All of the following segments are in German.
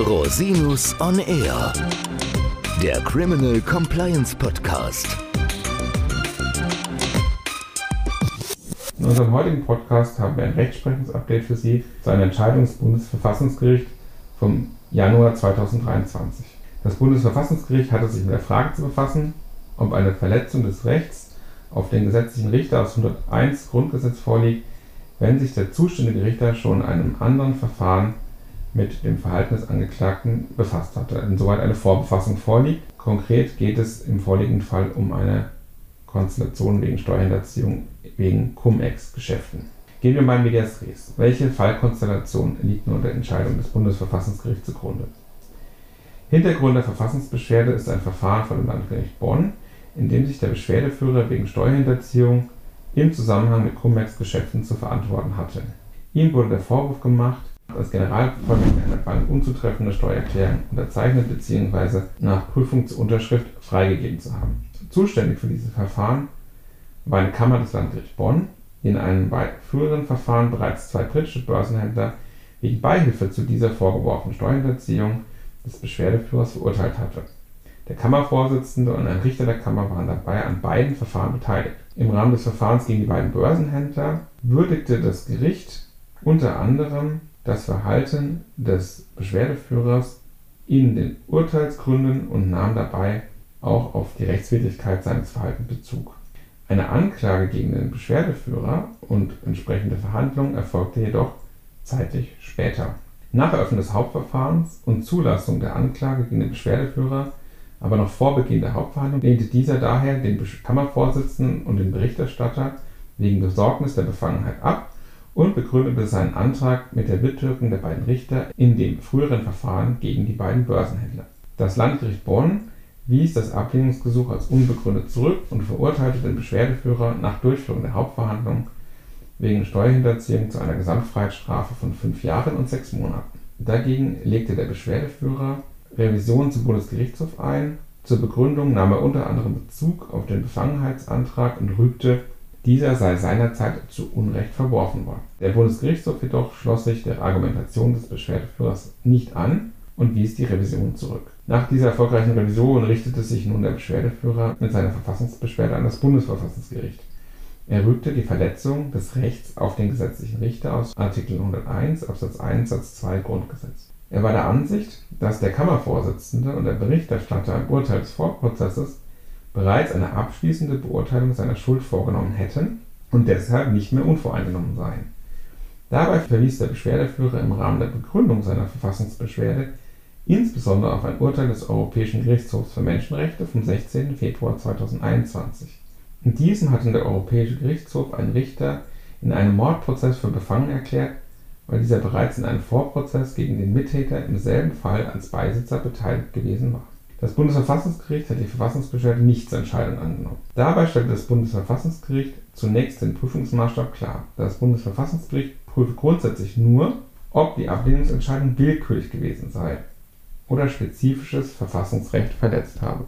Rosinus on Air, der Criminal Compliance Podcast. In unserem heutigen Podcast haben wir ein Rechtsprechungsupdate für Sie zu einer Entscheidung des Bundesverfassungsgerichts vom Januar 2023. Das Bundesverfassungsgericht hatte sich mit der Frage zu befassen, ob eine Verletzung des Rechts auf den gesetzlichen Richter aus 101 Grundgesetz vorliegt, wenn sich der zuständige Richter schon in einem anderen Verfahren mit dem Verhalten des Angeklagten befasst hatte, insoweit eine Vorbefassung vorliegt. Konkret geht es im vorliegenden Fall um eine Konstellation wegen Steuerhinterziehung wegen Cum-Ex-Geschäften. Gehen wir mal in Medias Res. Welche Fallkonstellation liegt nun der Entscheidung des Bundesverfassungsgerichts zugrunde? Hintergrund der Verfassungsbeschwerde ist ein Verfahren vor dem Landgericht Bonn, in dem sich der Beschwerdeführer wegen Steuerhinterziehung im Zusammenhang mit Cum-Ex-Geschäften zu verantworten hatte. Ihm wurde der Vorwurf gemacht, als Generalvollmächtiger einer Bank unzutreffende Steuererklärung unterzeichnet bzw. nach Prüfung zur Unterschrift freigegeben zu haben. Zuständig für dieses Verfahren war eine Kammer des Landgerichts Bonn, die in einem früheren Verfahren bereits zwei britische Börsenhändler wegen Beihilfe zu dieser vorgeworfenen Steuerhinterziehung des Beschwerdeführers verurteilt hatte. Der Kammervorsitzende und ein Richter der Kammer waren dabei an beiden Verfahren beteiligt. Im Rahmen des Verfahrens gegen die beiden Börsenhändler würdigte das Gericht unter anderem das Verhalten des Beschwerdeführers in den Urteilsgründen und nahm dabei auch auf die Rechtswidrigkeit seines Verhaltens Bezug. Eine Anklage gegen den Beschwerdeführer und entsprechende Verhandlungen erfolgte jedoch zeitlich später. Nach Eröffnung des Hauptverfahrens und Zulassung der Anklage gegen den Beschwerdeführer, aber noch vor Beginn der Hauptverhandlung, lehnte dieser daher den Kammervorsitzenden und den Berichterstatter wegen Besorgnis der Befangenheit ab und begründete seinen Antrag mit der Mitwirkung der beiden Richter in dem früheren Verfahren gegen die beiden Börsenhändler. Das Landgericht Bonn wies das Ablehnungsgesuch als unbegründet zurück und verurteilte den Beschwerdeführer nach Durchführung der Hauptverhandlung wegen Steuerhinterziehung zu einer Gesamtfreiheitsstrafe von fünf Jahren und sechs Monaten. Dagegen legte der Beschwerdeführer Revision zum Bundesgerichtshof ein. Zur Begründung nahm er unter anderem Bezug auf den Befangenheitsantrag und rügte dieser sei seinerzeit zu Unrecht verworfen worden. Der Bundesgerichtshof jedoch schloss sich der Argumentation des Beschwerdeführers nicht an und wies die Revision zurück. Nach dieser erfolgreichen Revision richtete sich nun der Beschwerdeführer mit seiner Verfassungsbeschwerde an das Bundesverfassungsgericht. Er rügte die Verletzung des Rechts auf den gesetzlichen Richter aus Artikel 101 Absatz 1 Satz 2 Grundgesetz. Er war der Ansicht, dass der Kammervorsitzende und der Berichterstatter im Urteil des Vorprozesses bereits eine abschließende Beurteilung seiner Schuld vorgenommen hätten und deshalb nicht mehr unvoreingenommen seien. Dabei verwies der Beschwerdeführer im Rahmen der Begründung seiner Verfassungsbeschwerde insbesondere auf ein Urteil des Europäischen Gerichtshofs für Menschenrechte vom 16. Februar 2021. In diesem hatte der Europäische Gerichtshof einen Richter in einem Mordprozess für befangen erklärt, weil dieser bereits in einem Vorprozess gegen den Mittäter im selben Fall als Beisitzer beteiligt gewesen war das Bundesverfassungsgericht hat die Verfassungsbeschwerde nicht zur Entscheidung angenommen. Dabei stellte das Bundesverfassungsgericht zunächst den Prüfungsmaßstab klar. Das Bundesverfassungsgericht prüfe grundsätzlich nur, ob die Ablehnungsentscheidung willkürlich gewesen sei oder spezifisches Verfassungsrecht verletzt habe.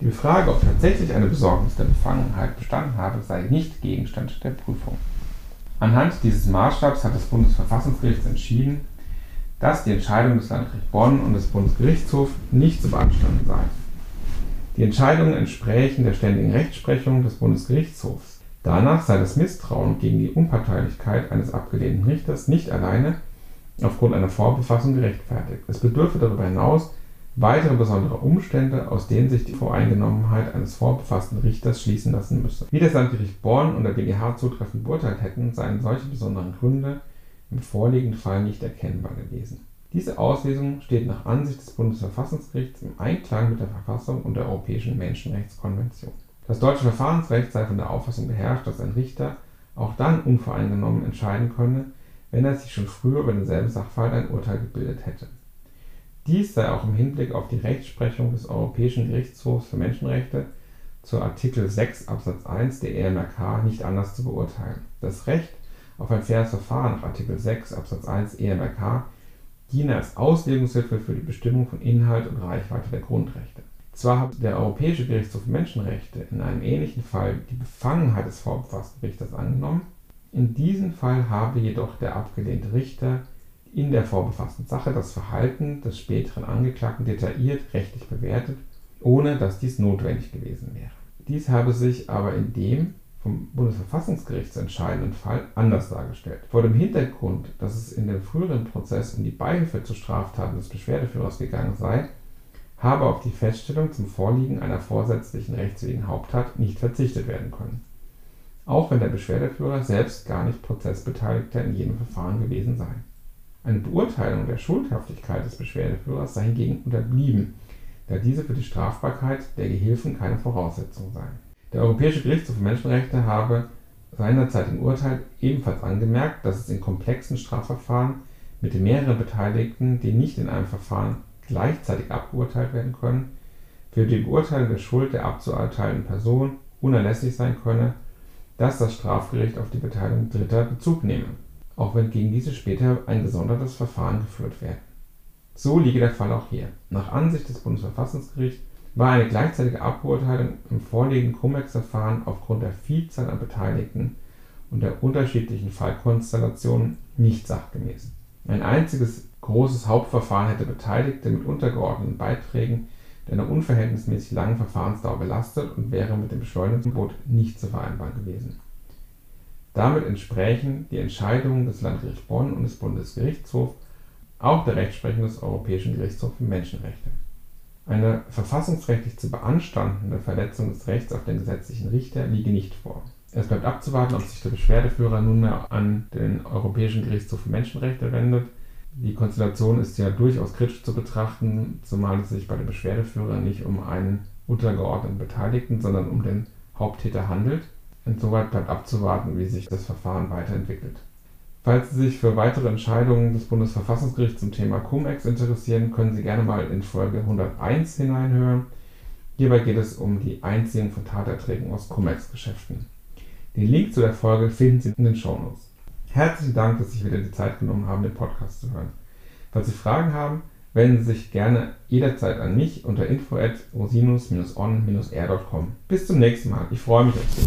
Die Frage, ob tatsächlich eine Besorgnis der Befangenheit bestanden habe, sei nicht Gegenstand der Prüfung. Anhand dieses Maßstabs hat das Bundesverfassungsgericht entschieden, dass die Entscheidung des Landgerichts Bonn und des Bundesgerichtshofs nicht zu beanstanden sei. Die Entscheidungen entsprächen der ständigen Rechtsprechung des Bundesgerichtshofs. Danach sei das Misstrauen gegen die Unparteilichkeit eines abgelehnten Richters nicht alleine aufgrund einer Vorbefassung gerechtfertigt. Es bedürfe darüber hinaus weitere besondere Umstände, aus denen sich die Voreingenommenheit eines vorbefassten Richters schließen lassen müsse. Wie das Landgericht Bonn und der BGH zutreffend beurteilt hätten, seien solche besonderen Gründe im vorliegenden Fall nicht erkennbar gewesen. Diese Auslesung steht nach Ansicht des Bundesverfassungsgerichts im Einklang mit der Verfassung und der Europäischen Menschenrechtskonvention. Das deutsche Verfahrensrecht sei von der Auffassung beherrscht, dass ein Richter auch dann unvoreingenommen entscheiden könne, wenn er sich schon früher über denselben Sachverhalt ein Urteil gebildet hätte. Dies sei auch im Hinblick auf die Rechtsprechung des Europäischen Gerichtshofs für Menschenrechte zu Artikel 6 Absatz 1 der EMRK nicht anders zu beurteilen. Das Recht auf ein faires Verfahren nach Artikel 6 Absatz 1 EMRK diene als Auslegungshilfe für die Bestimmung von Inhalt und Reichweite der Grundrechte. Zwar hat der Europäische Gerichtshof für Menschenrechte in einem ähnlichen Fall die Befangenheit des vorbefassten Richters angenommen, in diesem Fall habe jedoch der abgelehnte Richter in der vorbefassten Sache das Verhalten des späteren Angeklagten detailliert rechtlich bewertet, ohne dass dies notwendig gewesen wäre. Dies habe sich aber in dem vom Bundesverfassungsgericht zu entscheidenden Fall anders dargestellt. Vor dem Hintergrund, dass es in dem früheren Prozess um die Beihilfe zu Straftaten des Beschwerdeführers gegangen sei, habe auf die Feststellung zum Vorliegen einer vorsätzlichen rechtswidrigen Haupttat nicht verzichtet werden können. Auch wenn der Beschwerdeführer selbst gar nicht Prozessbeteiligter in jedem Verfahren gewesen sei. Eine Beurteilung der Schuldhaftigkeit des Beschwerdeführers sei hingegen unterblieben, da diese für die Strafbarkeit der Gehilfen keine Voraussetzung sei. Der Europäische Gerichtshof für Menschenrechte habe seinerzeit im Urteil ebenfalls angemerkt, dass es in komplexen Strafverfahren mit mehreren Beteiligten, die nicht in einem Verfahren gleichzeitig abgeurteilt werden können, für die Beurteilung der Schuld der abzuurteilenden Person unerlässlich sein könne, dass das Strafgericht auf die Beteiligung Dritter Bezug nehme, auch wenn gegen diese später ein gesondertes Verfahren geführt werde. So liege der Fall auch hier. Nach Ansicht des Bundesverfassungsgerichts war eine gleichzeitige Abbeurteilung im vorliegenden Cum-Ex-Verfahren aufgrund der Vielzahl an Beteiligten und der unterschiedlichen Fallkonstellationen nicht sachgemäß. Ein einziges großes Hauptverfahren hätte Beteiligte mit untergeordneten Beiträgen der einer unverhältnismäßig langen Verfahrensdauer belastet und wäre mit dem Beschleunigungsgebot nicht zu vereinbaren gewesen. Damit entsprechen die Entscheidungen des Landgerichts Bonn und des Bundesgerichtshofs auch der Rechtsprechung des Europäischen Gerichtshofs für Menschenrechte. Eine verfassungsrechtlich zu beanstandende Verletzung des Rechts auf den gesetzlichen Richter liege nicht vor. Es bleibt abzuwarten, ob sich der Beschwerdeführer nunmehr an den Europäischen Gerichtshof für Menschenrechte wendet. Die Konstellation ist ja durchaus kritisch zu betrachten, zumal es sich bei dem Beschwerdeführer nicht um einen untergeordneten Beteiligten, sondern um den Haupttäter handelt. Insoweit bleibt abzuwarten, wie sich das Verfahren weiterentwickelt. Falls Sie sich für weitere Entscheidungen des Bundesverfassungsgerichts zum Thema Cum-Ex interessieren, können Sie gerne mal in Folge 101 hineinhören. Hierbei geht es um die Einziehung von Taterträgen aus Cum-Ex-Geschäften. Den Link zu der Folge finden Sie in den Shownotes. Herzlichen Dank, dass Sie sich wieder die Zeit genommen haben, den Podcast zu hören. Falls Sie Fragen haben, wenden Sie sich gerne jederzeit an mich unter info@rosinus-on-r.com. Bis zum nächsten Mal. Ich freue mich auf Sie.